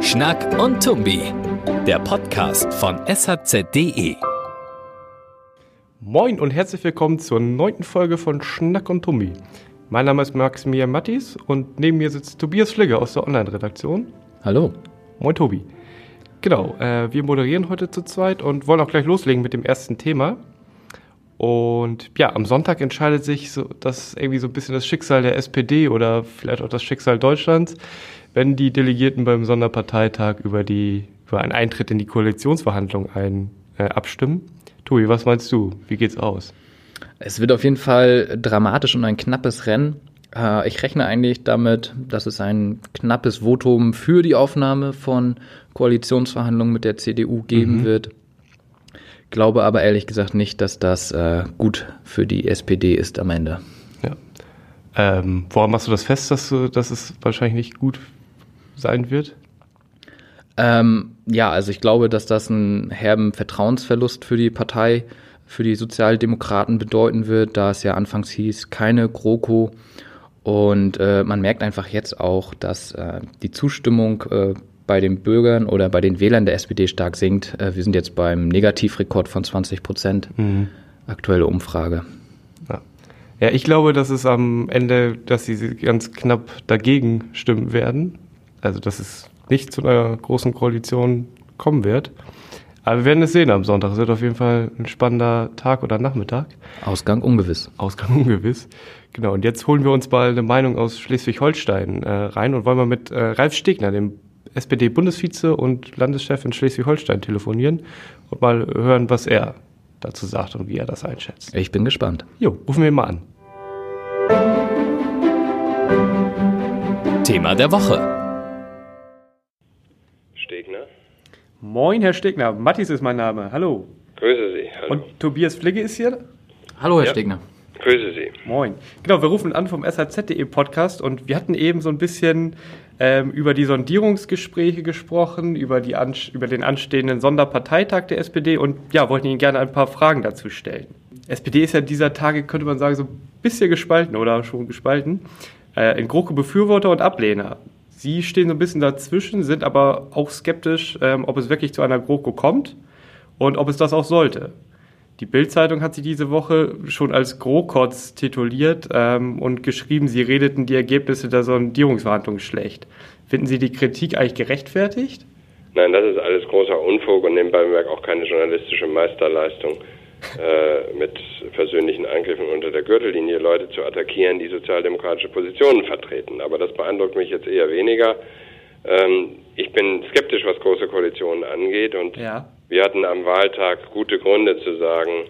Schnack und Tumbi, der Podcast von shz.de. Moin und herzlich willkommen zur neunten Folge von Schnack und Tumbi. Mein Name ist Maximilian Mattis und neben mir sitzt Tobias Fligge aus der Online-Redaktion. Hallo. Moin Tobi. Genau, äh, wir moderieren heute zu zweit und wollen auch gleich loslegen mit dem ersten Thema. Und ja, am Sonntag entscheidet sich so, das irgendwie so ein bisschen das Schicksal der SPD oder vielleicht auch das Schicksal Deutschlands, wenn die Delegierten beim Sonderparteitag über die über einen Eintritt in die Koalitionsverhandlungen ein, äh, abstimmen. Tobi, was meinst du? Wie geht's aus? Es wird auf jeden Fall dramatisch und ein knappes Rennen. Äh, ich rechne eigentlich damit, dass es ein knappes Votum für die Aufnahme von Koalitionsverhandlungen mit der CDU geben mhm. wird. Glaube aber ehrlich gesagt nicht, dass das äh, gut für die SPD ist am Ende. Ja. Ähm, woran machst du das fest, dass, du, dass es wahrscheinlich nicht gut sein wird? Ähm, ja, also ich glaube, dass das einen herben Vertrauensverlust für die Partei, für die Sozialdemokraten bedeuten wird, da es ja anfangs hieß, keine GroKo. Und äh, man merkt einfach jetzt auch, dass äh, die Zustimmung äh, bei den Bürgern oder bei den Wählern der SPD stark sinkt. Äh, wir sind jetzt beim Negativrekord von 20 Prozent. Mhm. Aktuelle Umfrage. Ja. ja, ich glaube, dass es am Ende, dass sie ganz knapp dagegen stimmen werden. Also, dass es nicht zu einer großen Koalition kommen wird. Aber wir werden es sehen am Sonntag. Es wird auf jeden Fall ein spannender Tag oder Nachmittag. Ausgang ungewiss. Ausgang ungewiss. Genau. Und jetzt holen wir uns mal eine Meinung aus Schleswig-Holstein äh, rein und wollen mal mit äh, Ralf Stegner, dem SPD-Bundesvize und Landeschef in Schleswig-Holstein telefonieren und mal hören, was er dazu sagt und wie er das einschätzt. Ich bin gespannt. Jo, rufen wir ihn mal an. Thema der Woche. Stegner. Moin, Herr Stegner. Mattis ist mein Name. Hallo. Grüße Sie. Hallo. Und Tobias Fligge ist hier. Hallo, Herr ja. Stegner. Grüße Sie. Moin. Genau, wir rufen an vom SHZ.de Podcast und wir hatten eben so ein bisschen ähm, über die Sondierungsgespräche gesprochen, über, die über den anstehenden Sonderparteitag der SPD und ja, wollten Ihnen gerne ein paar Fragen dazu stellen. SPD ist ja dieser Tage, könnte man sagen, so ein bisschen gespalten oder schon gespalten. Äh, in GroKo Befürworter und Ablehner. Sie stehen so ein bisschen dazwischen, sind aber auch skeptisch, ähm, ob es wirklich zu einer GroKo kommt und ob es das auch sollte. Die Bild-Zeitung hat sie diese Woche schon als GroKotz tituliert ähm, und geschrieben, sie redeten die Ergebnisse der Sondierungsverhandlungen schlecht. Finden Sie die Kritik eigentlich gerechtfertigt? Nein, das ist alles großer Unfug und nebenbei bemerkt auch keine journalistische Meisterleistung, äh, mit persönlichen Angriffen unter der Gürtellinie Leute zu attackieren, die sozialdemokratische Positionen vertreten. Aber das beeindruckt mich jetzt eher weniger. Ähm, ich bin skeptisch, was große Koalitionen angeht und ja. Wir hatten am Wahltag gute Gründe zu sagen,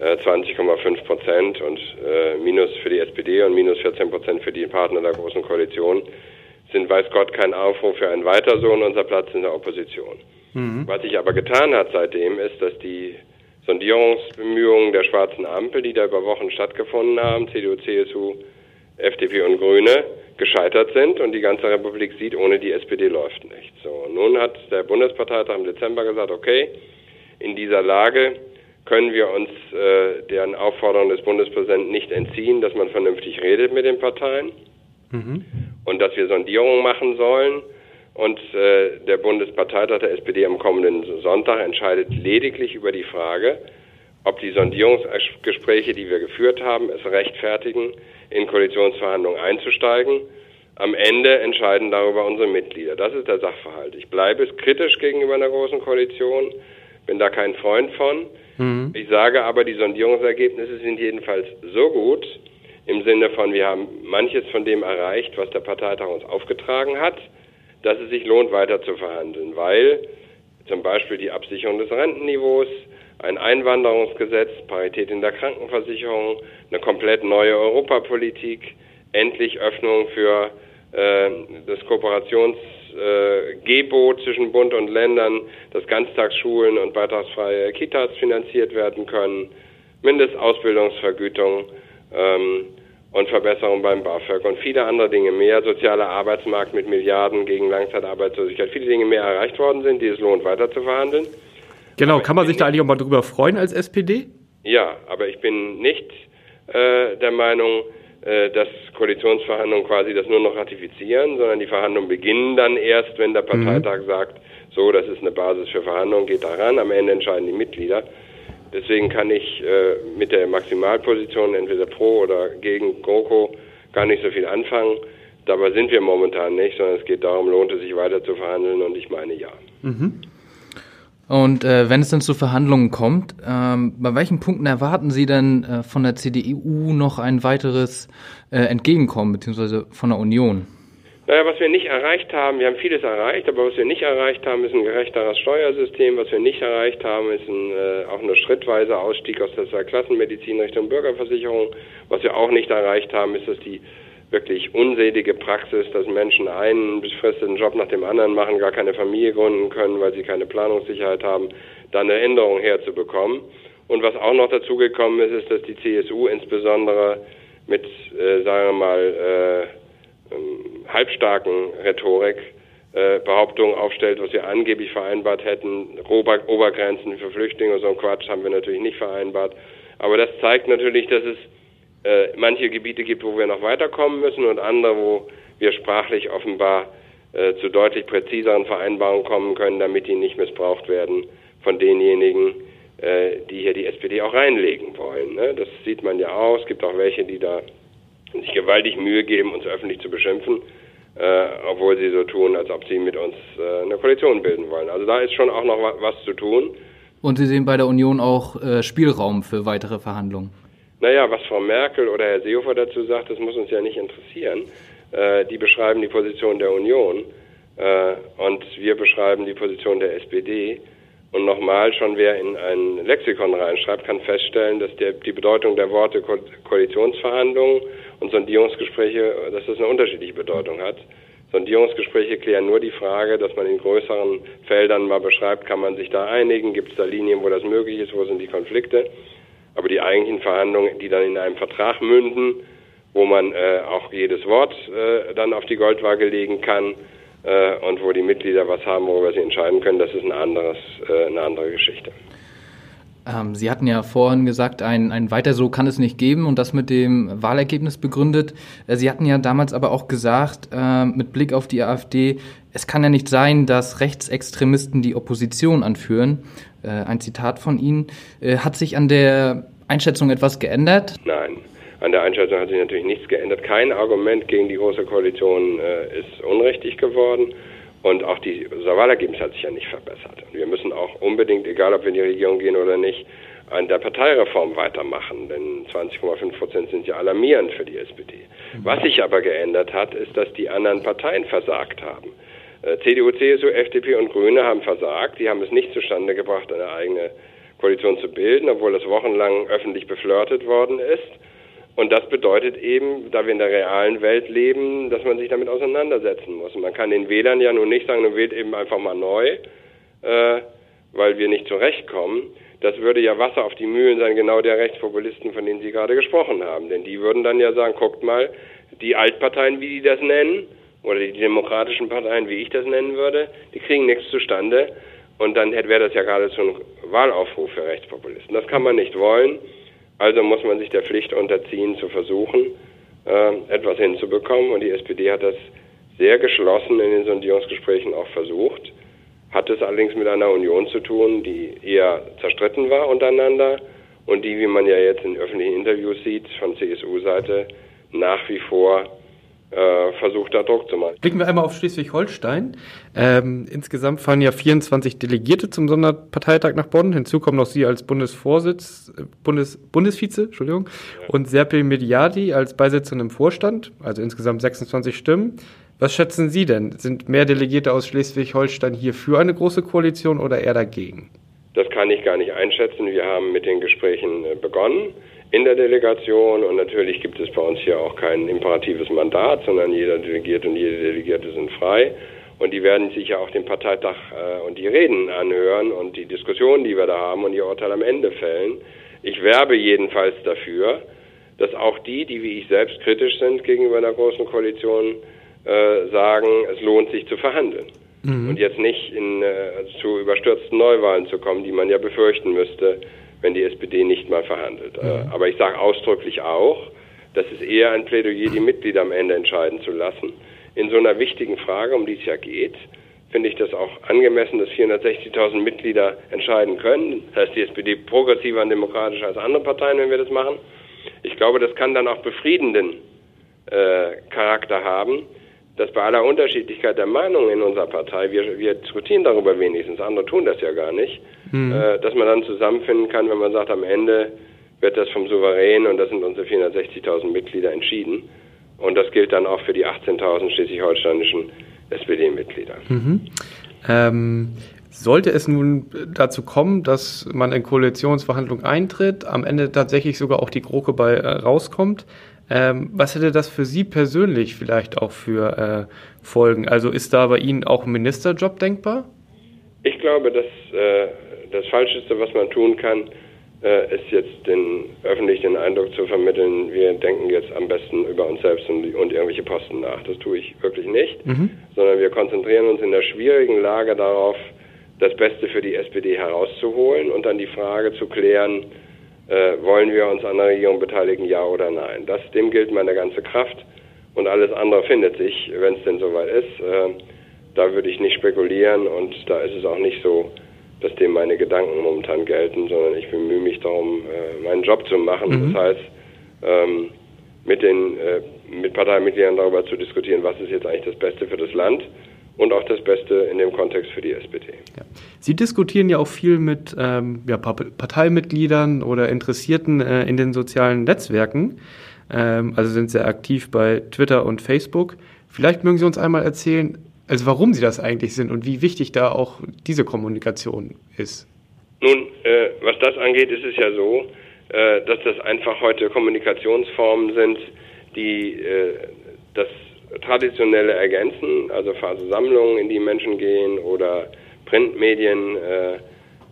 20,5 äh, Prozent und äh, Minus für die SPD und minus 14 Prozent für die Partner der Großen Koalition sind, weiß Gott, kein Aufruf für ein Weiter so und unser Platz in der Opposition. Mhm. Was sich aber getan hat seitdem, ist, dass die Sondierungsbemühungen der schwarzen Ampel, die da über Wochen stattgefunden haben, CDU, CSU, FDP und Grüne, gescheitert sind und die ganze Republik sieht, ohne die SPD läuft nicht. So, nun hat der Bundesparteitag im Dezember gesagt, okay, in dieser Lage können wir uns äh, deren Aufforderung des Bundespräsidenten nicht entziehen, dass man vernünftig redet mit den Parteien mhm. und dass wir Sondierungen machen sollen. Und äh, der Bundesparteitag der SPD am kommenden Sonntag entscheidet lediglich über die Frage, ob die Sondierungsgespräche, die wir geführt haben, es rechtfertigen, in Koalitionsverhandlungen einzusteigen. Am Ende entscheiden darüber unsere Mitglieder. Das ist der Sachverhalt. Ich bleibe kritisch gegenüber einer großen Koalition, bin da kein Freund von. Mhm. Ich sage aber, die Sondierungsergebnisse sind jedenfalls so gut, im Sinne von, wir haben manches von dem erreicht, was der Parteitag uns aufgetragen hat, dass es sich lohnt, weiter zu verhandeln, weil zum Beispiel die Absicherung des Rentenniveaus, ein Einwanderungsgesetz, Parität in der Krankenversicherung, eine komplett neue Europapolitik, endlich Öffnung für äh, das Kooperationsgebot äh, zwischen Bund und Ländern, dass Ganztagsschulen und beitragsfreie Kitas finanziert werden können, Mindestausbildungsvergütung ähm, und Verbesserung beim BAföG und viele andere Dinge mehr, sozialer Arbeitsmarkt mit Milliarden gegen Langzeitarbeitslosigkeit, viele Dinge mehr erreicht worden sind, die es lohnt weiter zu verhandeln. Genau, aber kann man sich da eigentlich auch mal drüber freuen als SPD? Ja, aber ich bin nicht äh, der Meinung, äh, dass Koalitionsverhandlungen quasi das nur noch ratifizieren, sondern die Verhandlungen beginnen dann erst, wenn der mhm. Parteitag mhm. sagt, so, das ist eine Basis für Verhandlungen, geht daran, am Ende entscheiden die Mitglieder. Deswegen kann ich äh, mit der Maximalposition entweder pro oder gegen GroKo gar nicht so viel anfangen. Dabei sind wir momentan nicht, sondern es geht darum, lohnt es sich weiter zu verhandeln und ich meine ja. Mhm. Und äh, wenn es dann zu Verhandlungen kommt, ähm, bei welchen Punkten erwarten Sie denn äh, von der CDU noch ein weiteres äh, Entgegenkommen, beziehungsweise von der Union? Naja, was wir nicht erreicht haben, wir haben vieles erreicht, aber was wir nicht erreicht haben, ist ein gerechteres Steuersystem. Was wir nicht erreicht haben, ist ein, äh, auch ein schrittweiser Ausstieg aus der Klassenmedizin Richtung Bürgerversicherung. Was wir auch nicht erreicht haben, ist, dass die wirklich unselige Praxis, dass Menschen einen befristeten Job nach dem anderen machen, gar keine Familie gründen können, weil sie keine Planungssicherheit haben, da eine Änderung herzubekommen. Und was auch noch dazugekommen ist, ist, dass die CSU insbesondere mit, äh, sagen wir mal, äh, ähm, halbstarken Rhetorik äh, Behauptungen aufstellt, was wir angeblich vereinbart hätten. Ober Obergrenzen für Flüchtlinge und so ein Quatsch haben wir natürlich nicht vereinbart. Aber das zeigt natürlich, dass es äh, manche Gebiete gibt, wo wir noch weiterkommen müssen und andere, wo wir sprachlich offenbar äh, zu deutlich präziseren Vereinbarungen kommen können, damit die nicht missbraucht werden von denjenigen, äh, die hier die SPD auch reinlegen wollen. Ne? Das sieht man ja auch. Es gibt auch welche, die da sich gewaltig Mühe geben, uns öffentlich zu beschimpfen, äh, obwohl sie so tun, als ob sie mit uns äh, eine Koalition bilden wollen. Also da ist schon auch noch was zu tun. Und Sie sehen bei der Union auch äh, Spielraum für weitere Verhandlungen? Naja, was Frau Merkel oder Herr Seehofer dazu sagt, das muss uns ja nicht interessieren. Äh, die beschreiben die Position der Union äh, und wir beschreiben die Position der SPD. Und nochmal, schon wer in ein Lexikon reinschreibt, kann feststellen, dass der, die Bedeutung der Worte Ko Koalitionsverhandlungen und Sondierungsgespräche, dass das eine unterschiedliche Bedeutung hat. Sondierungsgespräche klären nur die Frage, dass man in größeren Feldern mal beschreibt, kann man sich da einigen, gibt es da Linien, wo das möglich ist, wo sind die Konflikte. Aber die eigentlichen Verhandlungen, die dann in einem Vertrag münden, wo man äh, auch jedes Wort äh, dann auf die Goldwaage legen kann äh, und wo die Mitglieder was haben, worüber sie entscheiden können, das ist ein anderes, äh, eine andere Geschichte. Ähm, sie hatten ja vorhin gesagt, ein, ein weiter so kann es nicht geben und das mit dem Wahlergebnis begründet. Äh, sie hatten ja damals aber auch gesagt, äh, mit Blick auf die AfD, es kann ja nicht sein, dass Rechtsextremisten die Opposition anführen. Äh, ein Zitat von Ihnen. Äh, hat sich an der Einschätzung etwas geändert? Nein. An der Einschätzung hat sich natürlich nichts geändert. Kein Argument gegen die Große Koalition äh, ist unrichtig geworden. Und auch die, Wahlergebnis hat sich ja nicht verbessert. Und wir müssen auch unbedingt, egal ob wir in die Regierung gehen oder nicht, an der Parteireform weitermachen. Denn 20,5 Prozent sind ja alarmierend für die SPD. Was sich aber geändert hat, ist, dass die anderen Parteien versagt haben. Äh, CDU, CSU, FDP und Grüne haben versagt. Die haben es nicht zustande gebracht, eine eigene Koalition zu bilden, obwohl das wochenlang öffentlich beflirtet worden ist. Und das bedeutet eben, da wir in der realen Welt leben, dass man sich damit auseinandersetzen muss. Man kann den Wählern ja nun nicht sagen, du wählt eben einfach mal neu, äh, weil wir nicht zurechtkommen. Das würde ja Wasser auf die Mühlen sein, genau der Rechtspopulisten, von denen Sie gerade gesprochen haben. Denn die würden dann ja sagen, guckt mal, die Altparteien, wie die das nennen, oder die demokratischen Parteien, wie ich das nennen würde, die kriegen nichts zustande. Und dann wäre das ja geradezu ein Wahlaufruf für Rechtspopulisten. Das kann man nicht wollen. Also muss man sich der Pflicht unterziehen, zu versuchen, äh, etwas hinzubekommen. Und die SPD hat das sehr geschlossen in den Sondierungsgesprächen auch versucht. Hat es allerdings mit einer Union zu tun, die eher zerstritten war untereinander und die, wie man ja jetzt in öffentlichen Interviews sieht, von CSU-Seite nach wie vor versucht, da Druck zu machen. Blicken wir einmal auf Schleswig-Holstein. Ähm, insgesamt fahren ja 24 Delegierte zum Sonderparteitag nach Bonn. Hinzu kommen noch Sie als Bundesvorsitz, äh, Bundes, Bundesvize, Entschuldigung, ja. und Serpil Mediadi als Beisitzende im Vorstand, also insgesamt 26 Stimmen. Was schätzen Sie denn? Sind mehr Delegierte aus Schleswig-Holstein hier für eine große Koalition oder eher dagegen? Das kann ich gar nicht einschätzen. Wir haben mit den Gesprächen äh, begonnen in der Delegation und natürlich gibt es bei uns hier auch kein imperatives Mandat, sondern jeder Delegierte und jede Delegierte sind frei und die werden sich ja auch den Parteitag äh, und die Reden anhören und die Diskussionen, die wir da haben und ihr Urteil am Ende fällen. Ich werbe jedenfalls dafür, dass auch die, die wie ich selbst kritisch sind gegenüber der Großen Koalition, äh, sagen, es lohnt sich zu verhandeln. Mhm. Und jetzt nicht in, äh, zu überstürzten Neuwahlen zu kommen, die man ja befürchten müsste, wenn die SPD nicht mal verhandelt. Mhm. Aber ich sage ausdrücklich auch, das ist eher ein Plädoyer, die Mitglieder am Ende entscheiden zu lassen. In so einer wichtigen Frage, um die es ja geht, finde ich das auch angemessen, dass 460.000 Mitglieder entscheiden können. Das heißt, die SPD progressiver und demokratischer als andere Parteien, wenn wir das machen. Ich glaube, das kann dann auch befriedenden äh, Charakter haben, dass bei aller Unterschiedlichkeit der Meinungen in unserer Partei, wir, wir diskutieren darüber wenigstens, andere tun das ja gar nicht, mhm. äh, dass man dann zusammenfinden kann, wenn man sagt, am Ende wird das vom Souverän, und das sind unsere 460.000 Mitglieder, entschieden. Und das gilt dann auch für die 18.000 schleswig-holsteinischen SPD-Mitglieder. Mhm. Ähm, sollte es nun dazu kommen, dass man in Koalitionsverhandlungen eintritt, am Ende tatsächlich sogar auch die GroKo bei äh, rauskommt, ähm, was hätte das für Sie persönlich vielleicht auch für äh, Folgen? Also ist da bei Ihnen auch ein Ministerjob denkbar? Ich glaube, dass äh, das Falscheste, was man tun kann, äh, ist jetzt den öffentlich den Eindruck zu vermitteln, wir denken jetzt am besten über uns selbst und, und irgendwelche Posten nach. Das tue ich wirklich nicht, mhm. sondern wir konzentrieren uns in der schwierigen Lage darauf, das Beste für die SPD herauszuholen und dann die Frage zu klären, äh, wollen wir uns an der Regierung beteiligen, ja oder nein. Das, dem gilt meine ganze Kraft und alles andere findet sich, wenn es denn soweit ist. Äh, da würde ich nicht spekulieren und da ist es auch nicht so, dass dem meine Gedanken momentan gelten, sondern ich bemühe mich darum, äh, meinen Job zu machen. Mhm. Das heißt, ähm, mit den äh, mit Parteimitgliedern darüber zu diskutieren, was ist jetzt eigentlich das Beste für das Land und auch das Beste in dem Kontext für die SPD. Ja. Sie diskutieren ja auch viel mit ähm, ja, Parteimitgliedern oder Interessierten äh, in den sozialen Netzwerken, ähm, also sind sehr aktiv bei Twitter und Facebook. Vielleicht mögen Sie uns einmal erzählen, also warum Sie das eigentlich sind und wie wichtig da auch diese Kommunikation ist. Nun, äh, was das angeht, ist es ja so, äh, dass das einfach heute Kommunikationsformen sind, die äh, das traditionelle ergänzen, also Versammlungen, in die Menschen gehen oder Printmedien. Äh,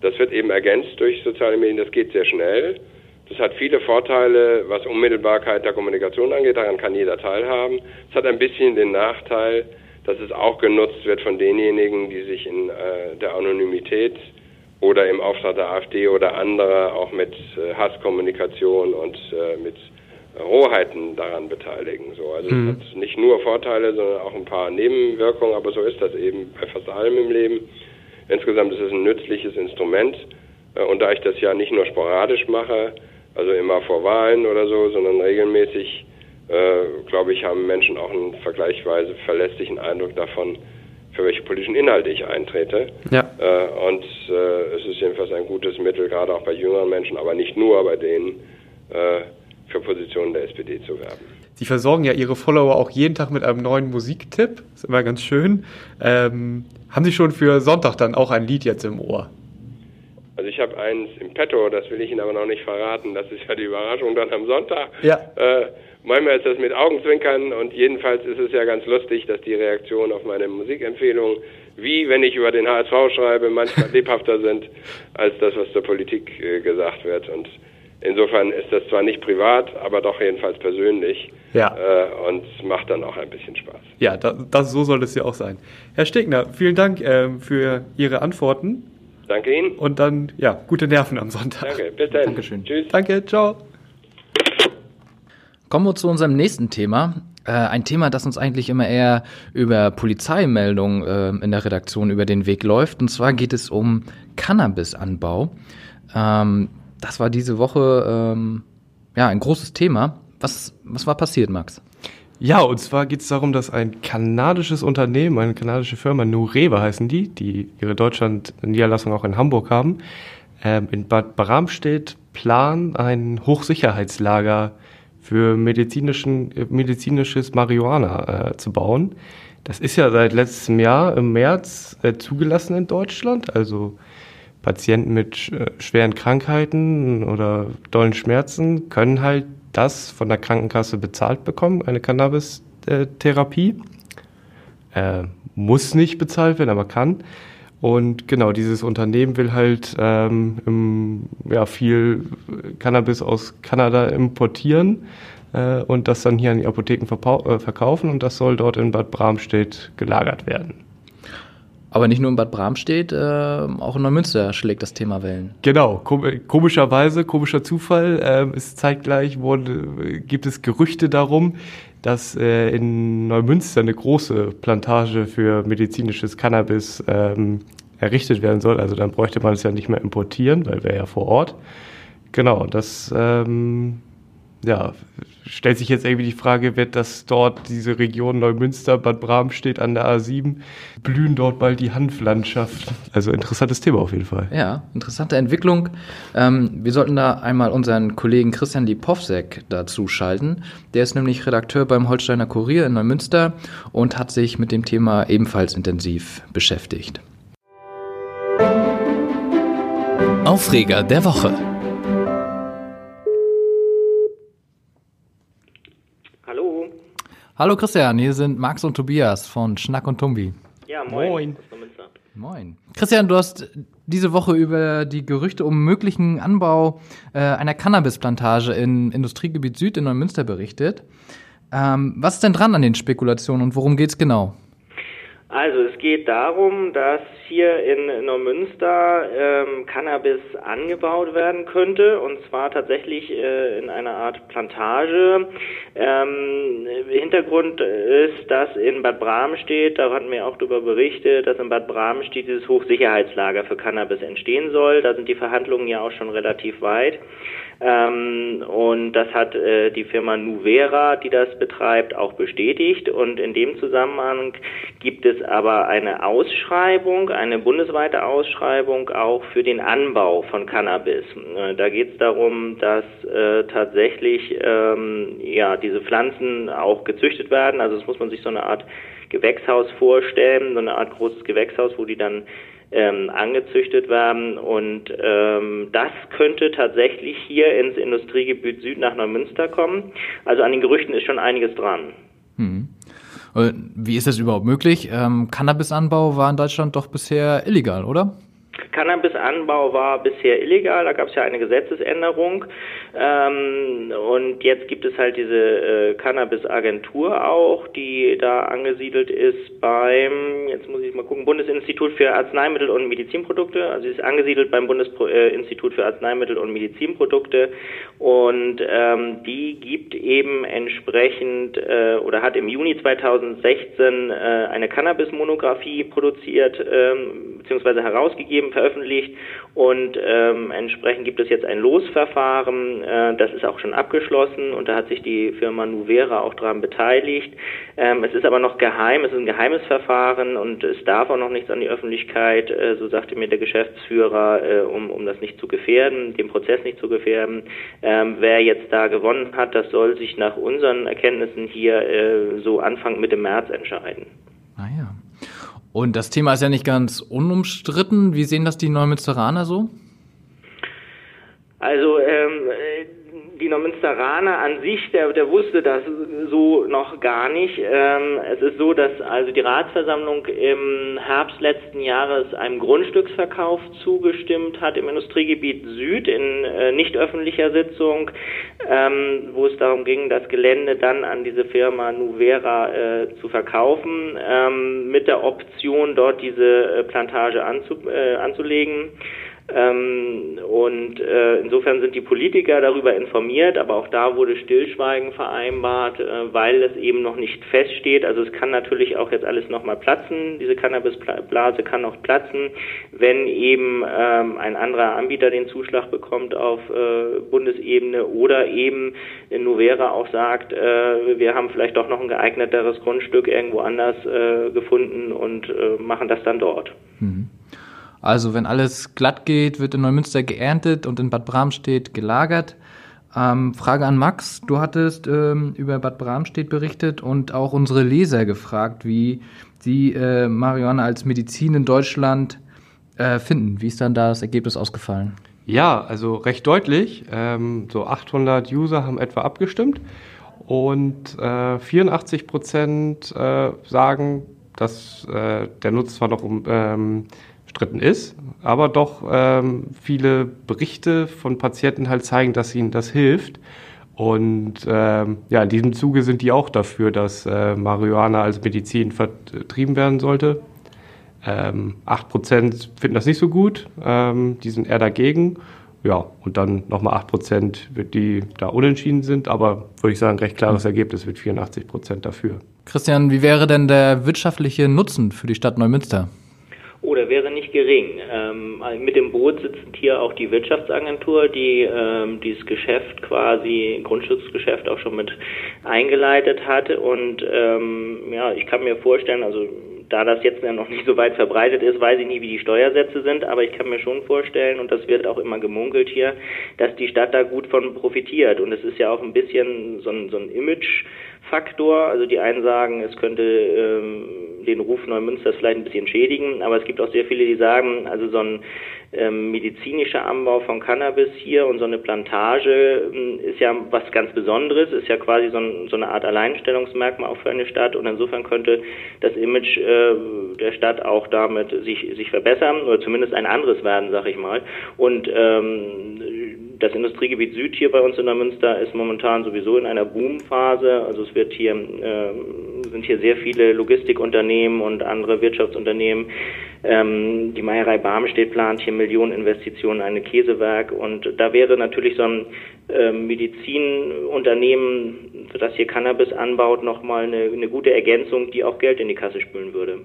das wird eben ergänzt durch soziale Medien, das geht sehr schnell. Das hat viele Vorteile, was Unmittelbarkeit der Kommunikation angeht, daran kann jeder teilhaben. Es hat ein bisschen den Nachteil, dass es auch genutzt wird von denjenigen, die sich in äh, der Anonymität oder im Auftrag der AfD oder anderer auch mit äh, Hasskommunikation und äh, mit Rohheiten daran beteiligen. So, also mhm. es hat nicht nur Vorteile, sondern auch ein paar Nebenwirkungen, aber so ist das eben bei fast allem im Leben. Insgesamt ist es ein nützliches Instrument äh, und da ich das ja nicht nur sporadisch mache, also immer vor Wahlen oder so, sondern regelmäßig äh, glaube ich, haben Menschen auch einen vergleichsweise verlässlichen Eindruck davon, für welche politischen Inhalte ich eintrete. Ja. Äh, und äh, es ist jedenfalls ein gutes Mittel, gerade auch bei jüngeren Menschen, aber nicht nur bei denen, äh, für Positionen der SPD zu werben. Sie versorgen ja Ihre Follower auch jeden Tag mit einem neuen Musiktipp. Ist immer ganz schön. Ähm, haben Sie schon für Sonntag dann auch ein Lied jetzt im Ohr? Also ich habe eins im Petto, das will ich Ihnen aber noch nicht verraten. Das ist ja die Überraschung dann am Sonntag. Ja. Äh, Manchmal ist das mit Augenzwinkern und jedenfalls ist es ja ganz lustig, dass die Reaktionen auf meine Musikempfehlungen, wie wenn ich über den HSV schreibe, manchmal lebhafter sind als das, was zur Politik äh, gesagt wird. Und insofern ist das zwar nicht privat, aber doch jedenfalls persönlich. Ja. Äh, und macht dann auch ein bisschen Spaß. Ja, das, das, so soll es ja auch sein. Herr Stegner, vielen Dank äh, für Ihre Antworten. Danke Ihnen. Und dann, ja, gute Nerven am Sonntag. Danke, bis dann. Dankeschön. Tschüss. Danke, ciao. Kommen wir zu unserem nächsten Thema. Äh, ein Thema, das uns eigentlich immer eher über Polizeimeldungen äh, in der Redaktion über den Weg läuft. Und zwar geht es um Cannabisanbau. Ähm, das war diese Woche ähm, ja ein großes Thema. Was, was war passiert, Max? Ja, und zwar geht es darum, dass ein kanadisches Unternehmen, eine kanadische Firma, Nurewe heißen die, die ihre Deutschland-Niederlassung auch in Hamburg haben, ähm, in Bad Bramstedt planen, ein Hochsicherheitslager für medizinischen, medizinisches Marihuana äh, zu bauen. Das ist ja seit letztem Jahr im März äh, zugelassen in Deutschland. Also Patienten mit äh, schweren Krankheiten oder dollen Schmerzen können halt das von der Krankenkasse bezahlt bekommen, eine Cannabis-Therapie. Äh, muss nicht bezahlt werden, aber kann. Und genau, dieses Unternehmen will halt ähm, im, ja, viel Cannabis aus Kanada importieren äh, und das dann hier an die Apotheken äh, verkaufen und das soll dort in Bad Bramstedt gelagert werden. Aber nicht nur in Bad Bramstedt, äh, auch in Neumünster schlägt das Thema Wellen. Genau, komischerweise, komischer Zufall, äh, ist zeitgleich wurde, gibt es Gerüchte darum, dass äh, in Neumünster eine große Plantage für medizinisches Cannabis ähm, errichtet werden soll. Also dann bräuchte man es ja nicht mehr importieren, weil wäre ja vor Ort. Genau, das ähm, ja, stellt sich jetzt irgendwie die Frage, wird das dort, diese Region Neumünster, Bad Bramstedt an der A7, blühen dort bald die Hanflandschaft? Also interessantes Thema auf jeden Fall. Ja, interessante Entwicklung. Ähm, wir sollten da einmal unseren Kollegen Christian Lipovsek dazu schalten. Der ist nämlich Redakteur beim Holsteiner Kurier in Neumünster und hat sich mit dem Thema ebenfalls intensiv beschäftigt. Aufreger der Woche. Hallo Christian, hier sind Max und Tobias von Schnack und Tumbi. Ja, moin. Moin. Moin. Christian, du hast diese Woche über die Gerüchte um möglichen Anbau äh, einer Cannabisplantage in Industriegebiet Süd in Neumünster berichtet. Ähm, was ist denn dran an den Spekulationen und worum geht's genau? Also es geht darum, dass hier in Neumünster ähm, Cannabis angebaut werden könnte und zwar tatsächlich äh, in einer Art Plantage. Ähm, Hintergrund ist, dass in Bad Bramstedt, da hatten wir auch darüber berichtet, dass in Bad Bramstedt dieses Hochsicherheitslager für Cannabis entstehen soll. Da sind die Verhandlungen ja auch schon relativ weit. Ähm, und das hat äh, die Firma Nuvera, die das betreibt, auch bestätigt. Und in dem Zusammenhang gibt es aber eine Ausschreibung, eine bundesweite Ausschreibung auch für den Anbau von Cannabis. Äh, da geht es darum, dass äh, tatsächlich ähm, ja diese Pflanzen auch gezüchtet werden. Also das muss man sich so eine Art Gewächshaus vorstellen, so eine Art großes Gewächshaus, wo die dann ähm, angezüchtet werden. Und ähm, das könnte tatsächlich hier ins Industriegebiet Süd nach Neumünster kommen. Also an den Gerüchten ist schon einiges dran. Hm. Wie ist das überhaupt möglich? Ähm, Cannabisanbau war in Deutschland doch bisher illegal, oder? Cannabisanbau war bisher illegal, da gab es ja eine Gesetzesänderung ähm, und jetzt gibt es halt diese äh, Cannabis-Agentur auch, die da angesiedelt ist beim, jetzt muss ich mal gucken, Bundesinstitut für Arzneimittel und Medizinprodukte, also sie ist angesiedelt beim Bundesinstitut für Arzneimittel und Medizinprodukte und ähm, die gibt eben entsprechend äh, oder hat im Juni 2016 äh, eine Cannabis-Monographie produziert ähm, bzw. herausgegeben, veröffentlicht und ähm, entsprechend gibt es jetzt ein Losverfahren, äh, das ist auch schon abgeschlossen und da hat sich die Firma Nuvera auch daran beteiligt. Ähm, es ist aber noch geheim, es ist ein geheimes Verfahren und es darf auch noch nichts an die Öffentlichkeit, äh, so sagte mir der Geschäftsführer, äh, um, um das nicht zu gefährden, den Prozess nicht zu gefährden. Ähm, wer jetzt da gewonnen hat, das soll sich nach unseren Erkenntnissen hier äh, so Anfang Mitte März entscheiden. Ah ja. Und das Thema ist ja nicht ganz unumstritten. Wie sehen das die Neumünsteraner so? Also ähm, die Neumünsteraner an sich, der, der wusste das so noch gar nicht. Ähm, es ist so, dass also die Ratsversammlung im Herbst letzten Jahres einem Grundstücksverkauf zugestimmt hat im Industriegebiet Süd in äh, nicht öffentlicher Sitzung, ähm, wo es darum ging, das Gelände dann an diese Firma Nuvera äh, zu verkaufen, ähm, mit der Option, dort diese äh, Plantage anzu, äh, anzulegen. Ähm, und äh, insofern sind die Politiker darüber informiert, aber auch da wurde Stillschweigen vereinbart, äh, weil es eben noch nicht feststeht. Also es kann natürlich auch jetzt alles nochmal platzen. Diese Cannabisblase kann noch platzen, wenn eben ähm, ein anderer Anbieter den Zuschlag bekommt auf äh, Bundesebene oder eben Nuvera auch sagt, äh, wir haben vielleicht doch noch ein geeigneteres Grundstück irgendwo anders äh, gefunden und äh, machen das dann dort. Mhm. Also wenn alles glatt geht, wird in Neumünster geerntet und in Bad Bramstedt gelagert. Ähm, Frage an Max. Du hattest ähm, über Bad Bramstedt berichtet und auch unsere Leser gefragt, wie sie äh, Marihuana als Medizin in Deutschland äh, finden. Wie ist dann da das Ergebnis ausgefallen? Ja, also recht deutlich. Ähm, so 800 User haben etwa abgestimmt und äh, 84 Prozent äh, sagen, dass äh, der Nutz zwar noch um ähm, umstritten ist, aber doch ähm, viele Berichte von Patienten halt zeigen, dass ihnen das hilft. Und ähm, ja, in diesem Zuge sind die auch dafür, dass äh, Marihuana als Medizin vertrieben werden sollte. Ähm, 8% finden das nicht so gut, ähm, die sind eher dagegen. Ja, und dann nochmal 8%, die da unentschieden sind, aber würde ich sagen, recht klares Ergebnis mit 84% dafür. Christian, wie wäre denn der wirtschaftliche Nutzen für die Stadt Neumünster? Oh, der wäre gering. Ähm, mit dem Boot sitzt hier auch die Wirtschaftsagentur, die ähm, dieses Geschäft quasi, Grundschutzgeschäft auch schon mit eingeleitet hat. Und ähm, ja, ich kann mir vorstellen, also da das jetzt ja noch nicht so weit verbreitet ist, weiß ich nie, wie die Steuersätze sind, aber ich kann mir schon vorstellen, und das wird auch immer gemunkelt hier, dass die Stadt da gut von profitiert. Und es ist ja auch ein bisschen so ein, so ein Image-Faktor. Also die einen sagen, es könnte ähm, den Ruf Neumünsters vielleicht ein bisschen schädigen, aber es gibt auch sehr viele, die sagen, also so ein ähm, medizinischer Anbau von Cannabis hier und so eine Plantage ähm, ist ja was ganz Besonderes, ist ja quasi so, ein, so, eine Art Alleinstellungsmerkmal auch für eine Stadt und insofern könnte das Image äh, der Stadt auch damit sich, sich verbessern oder zumindest ein anderes werden, sag ich mal. Und ähm, das Industriegebiet Süd hier bei uns in der Münster ist momentan sowieso in einer Boomphase. Also es wird hier äh, sind hier sehr viele Logistikunternehmen und andere Wirtschaftsunternehmen. Ähm, die Meierei Barmstedt plant hier Millioneninvestitionen in ein Käsewerk und da wäre natürlich so ein äh, Medizinunternehmen, das hier Cannabis anbaut, nochmal eine, eine gute Ergänzung, die auch Geld in die Kasse spülen würde.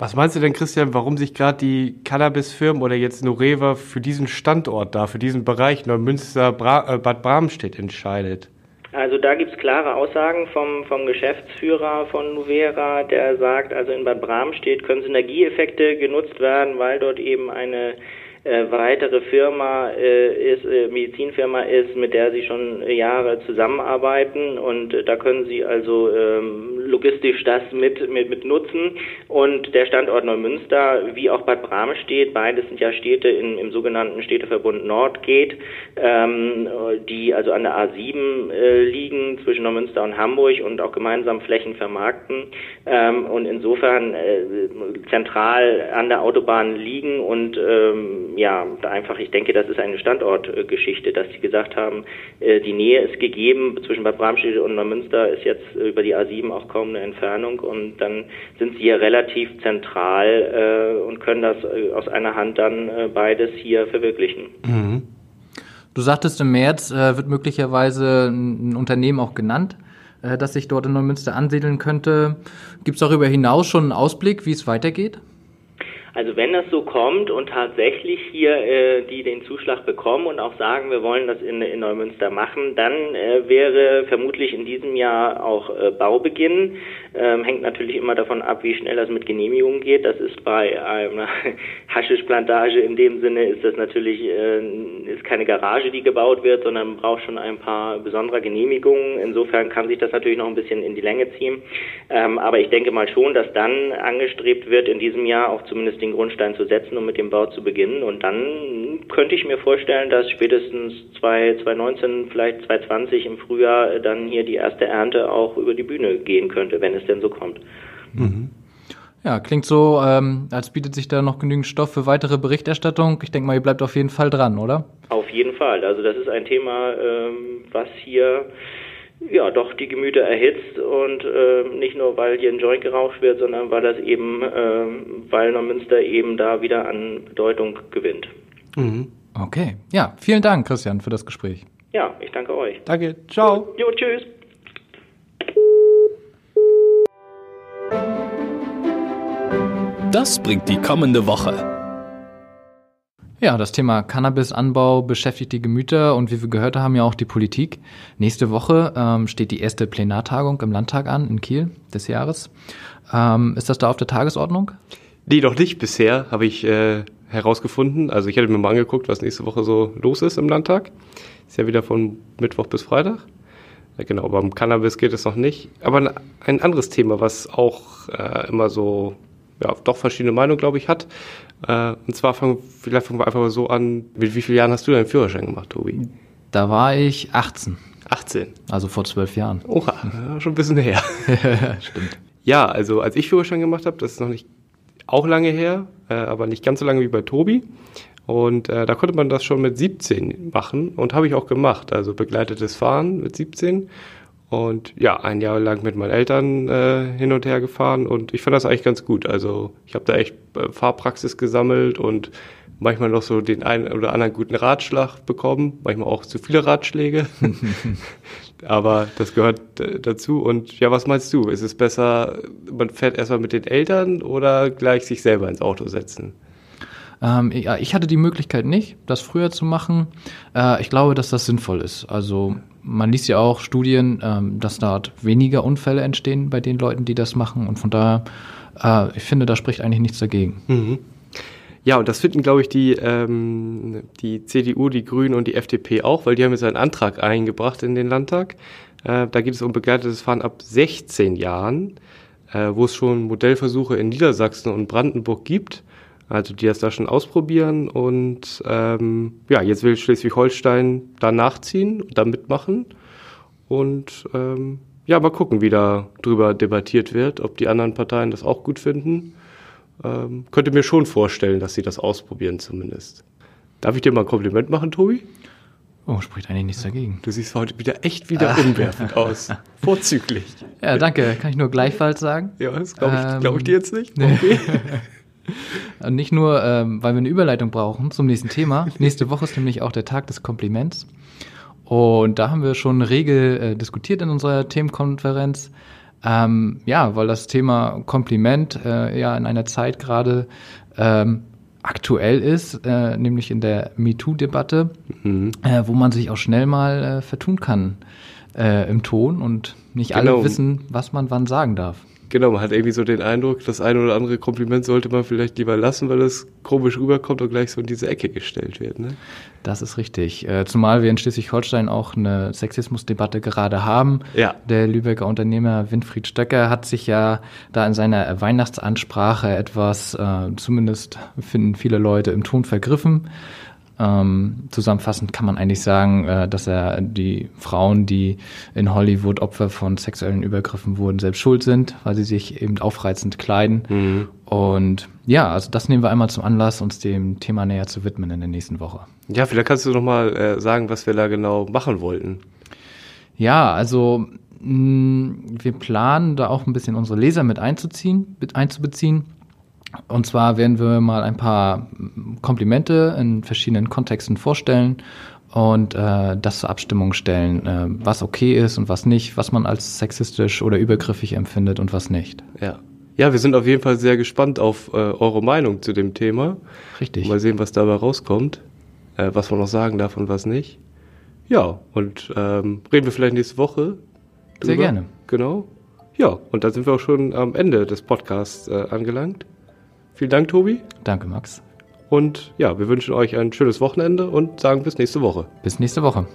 Was meinst du denn, Christian, warum sich gerade die Cannabis-Firmen oder jetzt Noreva für diesen Standort da, für diesen Bereich Neumünster, Bra äh, Bad Bramstedt entscheidet? Also da gibt's klare Aussagen vom, vom Geschäftsführer von Nuvera, der sagt, also in Bad Bramstedt können Synergieeffekte genutzt werden, weil dort eben eine äh, weitere Firma äh, ist, äh, Medizinfirma ist, mit der sie schon Jahre zusammenarbeiten und äh, da können sie also ähm, logistisch das mit, mit, mit nutzen. Und der Standort Neumünster wie auch Bad Bramstedt, beides sind ja Städte in, im sogenannten Städteverbund Nordgate, ähm, die also an der A7 äh, liegen zwischen Neumünster und Hamburg und auch gemeinsam Flächen vermarkten ähm, und insofern äh, zentral an der Autobahn liegen und ähm, ja, einfach, ich denke, das ist eine Standortgeschichte, dass sie gesagt haben, äh, die Nähe ist gegeben zwischen Bad Bramstedt und Neumünster ist jetzt über die A7 auch kaum eine Entfernung und dann sind sie hier relativ zentral äh, und können das äh, aus einer Hand dann äh, beides hier verwirklichen. Mhm. Du sagtest, im März äh, wird möglicherweise ein Unternehmen auch genannt, äh, das sich dort in Neumünster ansiedeln könnte. Gibt es darüber hinaus schon einen Ausblick, wie es weitergeht? Also wenn das so kommt und tatsächlich hier äh, die den Zuschlag bekommen und auch sagen, wir wollen das in, in Neumünster machen, dann äh, wäre vermutlich in diesem Jahr auch äh, Baubeginn. Ähm, hängt natürlich immer davon ab, wie schnell das mit Genehmigungen geht. Das ist bei einer Haschischplantage in dem Sinne ist das natürlich äh, ist keine Garage, die gebaut wird, sondern braucht schon ein paar besondere Genehmigungen. Insofern kann sich das natürlich noch ein bisschen in die Länge ziehen. Ähm, aber ich denke mal schon, dass dann angestrebt wird, in diesem Jahr auch zumindest den Grundstein zu setzen und mit dem Bau zu beginnen. Und dann könnte ich mir vorstellen, dass spätestens 2019, vielleicht 2020 im Frühjahr dann hier die erste Ernte auch über die Bühne gehen könnte, wenn es denn so kommt. Mhm. Ja, klingt so, ähm, als bietet sich da noch genügend Stoff für weitere Berichterstattung. Ich denke mal, ihr bleibt auf jeden Fall dran, oder? Auf jeden Fall. Also das ist ein Thema, ähm, was hier ja doch die Gemüter erhitzt und äh, nicht nur weil hier ein Joint geraucht wird, sondern weil das eben, äh, weil Neumünster eben da wieder an Bedeutung gewinnt. Mhm. Okay, ja, vielen Dank, Christian, für das Gespräch. Ja, ich danke euch. Danke, ciao. Jo, jo tschüss. Das bringt die kommende Woche. Ja, das Thema Cannabisanbau beschäftigt die Gemüter und wie wir gehört haben, ja auch die Politik. Nächste Woche ähm, steht die erste Plenartagung im Landtag an in Kiel des Jahres. Ähm, ist das da auf der Tagesordnung? Nee, noch nicht bisher, habe ich äh, herausgefunden. Also ich hatte mir mal angeguckt, was nächste Woche so los ist im Landtag. Ist ja wieder von Mittwoch bis Freitag. Ja, genau, beim Cannabis geht es noch nicht. Aber ein anderes Thema, was auch äh, immer so ja, doch verschiedene Meinungen, glaube ich, hat. Äh, und zwar fangen, vielleicht fangen wir einfach mal so an. Mit wie vielen Jahren hast du deinen Führerschein gemacht, Tobi? Da war ich 18. 18. Also vor zwölf Jahren. Oha, schon ein bisschen her. Stimmt. Ja, also als ich Führerschein gemacht habe, das ist noch nicht auch lange her, äh, aber nicht ganz so lange wie bei Tobi. Und äh, da konnte man das schon mit 17 machen und habe ich auch gemacht. Also begleitetes Fahren mit 17 Und ja, ein Jahr lang mit meinen Eltern äh, hin und her gefahren und ich fand das eigentlich ganz gut. Also ich habe da echt äh, Fahrpraxis gesammelt und manchmal noch so den einen oder anderen guten Ratschlag bekommen, manchmal auch zu viele Ratschläge. Aber das gehört äh, dazu. Und ja, was meinst du? Ist es besser, man fährt erstmal mit den Eltern oder gleich sich selber ins Auto setzen? Ähm, ich hatte die Möglichkeit nicht, das früher zu machen. Äh, ich glaube, dass das sinnvoll ist. Also man liest ja auch Studien, ähm, dass dort weniger Unfälle entstehen bei den Leuten, die das machen. Und von daher, äh, ich finde, da spricht eigentlich nichts dagegen. Mhm. Ja, und das finden, glaube ich, die, ähm, die CDU, die Grünen und die FDP auch, weil die haben jetzt einen Antrag eingebracht in den Landtag. Äh, da geht es um begleitetes Fahren ab 16 Jahren, äh, wo es schon Modellversuche in Niedersachsen und Brandenburg gibt. Also die das da schon ausprobieren und ähm, ja, jetzt will Schleswig-Holstein da nachziehen und da mitmachen. Und ähm, ja, mal gucken, wie da drüber debattiert wird, ob die anderen Parteien das auch gut finden ähm, könnte mir schon vorstellen, dass sie das ausprobieren zumindest. Darf ich dir mal ein Kompliment machen, Tobi? Oh, spricht eigentlich nichts dagegen. Du siehst heute wieder echt wieder umwerfend aus. Vorzüglich. Ja, danke. Kann ich nur gleichfalls sagen. Ja, das glaube ich, ähm, glaub ich dir jetzt nicht. Okay. Und nicht nur, ähm, weil wir eine Überleitung brauchen zum nächsten Thema. Nächste Woche ist nämlich auch der Tag des Kompliments. Und da haben wir schon Regel äh, diskutiert in unserer Themenkonferenz. Ähm, ja, weil das Thema Kompliment äh, ja in einer Zeit gerade ähm, aktuell ist, äh, nämlich in der MeToo-Debatte, mhm. äh, wo man sich auch schnell mal äh, vertun kann äh, im Ton und nicht genau. alle wissen, was man wann sagen darf. Genau, man hat irgendwie so den Eindruck, das eine oder andere Kompliment sollte man vielleicht lieber lassen, weil es komisch rüberkommt und gleich so in diese Ecke gestellt wird. Ne? Das ist richtig. Äh, zumal wir in Schleswig-Holstein auch eine Sexismusdebatte gerade haben. Ja. Der Lübecker Unternehmer Winfried Stöcker hat sich ja da in seiner Weihnachtsansprache etwas, äh, zumindest finden viele Leute, im Ton vergriffen. Ähm, zusammenfassend kann man eigentlich sagen, äh, dass er die Frauen, die in Hollywood Opfer von sexuellen Übergriffen wurden, selbst schuld sind, weil sie sich eben aufreizend kleiden. Mhm. Und ja, also das nehmen wir einmal zum Anlass, uns dem Thema näher zu widmen in der nächsten Woche. Ja, vielleicht kannst du noch mal äh, sagen, was wir da genau machen wollten. Ja, also mh, mm, wir planen da auch ein bisschen unsere Leser mit einzuziehen, mit einzubeziehen. Und zwar werden wir mal ein paar Komplimente in verschiedenen Kontexten vorstellen und äh, das zur Abstimmung stellen, äh, was okay ist und was nicht, was man als sexistisch oder übergriffig empfindet und was nicht. Ja. Ja, wir sind auf jeden Fall sehr gespannt auf äh, eure Meinung zu dem Thema. Richtig. Mal sehen, was dabei rauskommt, äh, was man noch sagen darf und was nicht. Ja, und ähm, reden wir vielleicht nächste Woche. Drüber. Sehr gerne. Genau. Ja, und dann sind wir auch schon am Ende des Podcasts äh, angelangt. Vielen Dank, Tobi. Danke, Max. Und ja, wir wünschen euch ein schönes Wochenende und sagen bis nächste Woche. Bis nächste Woche.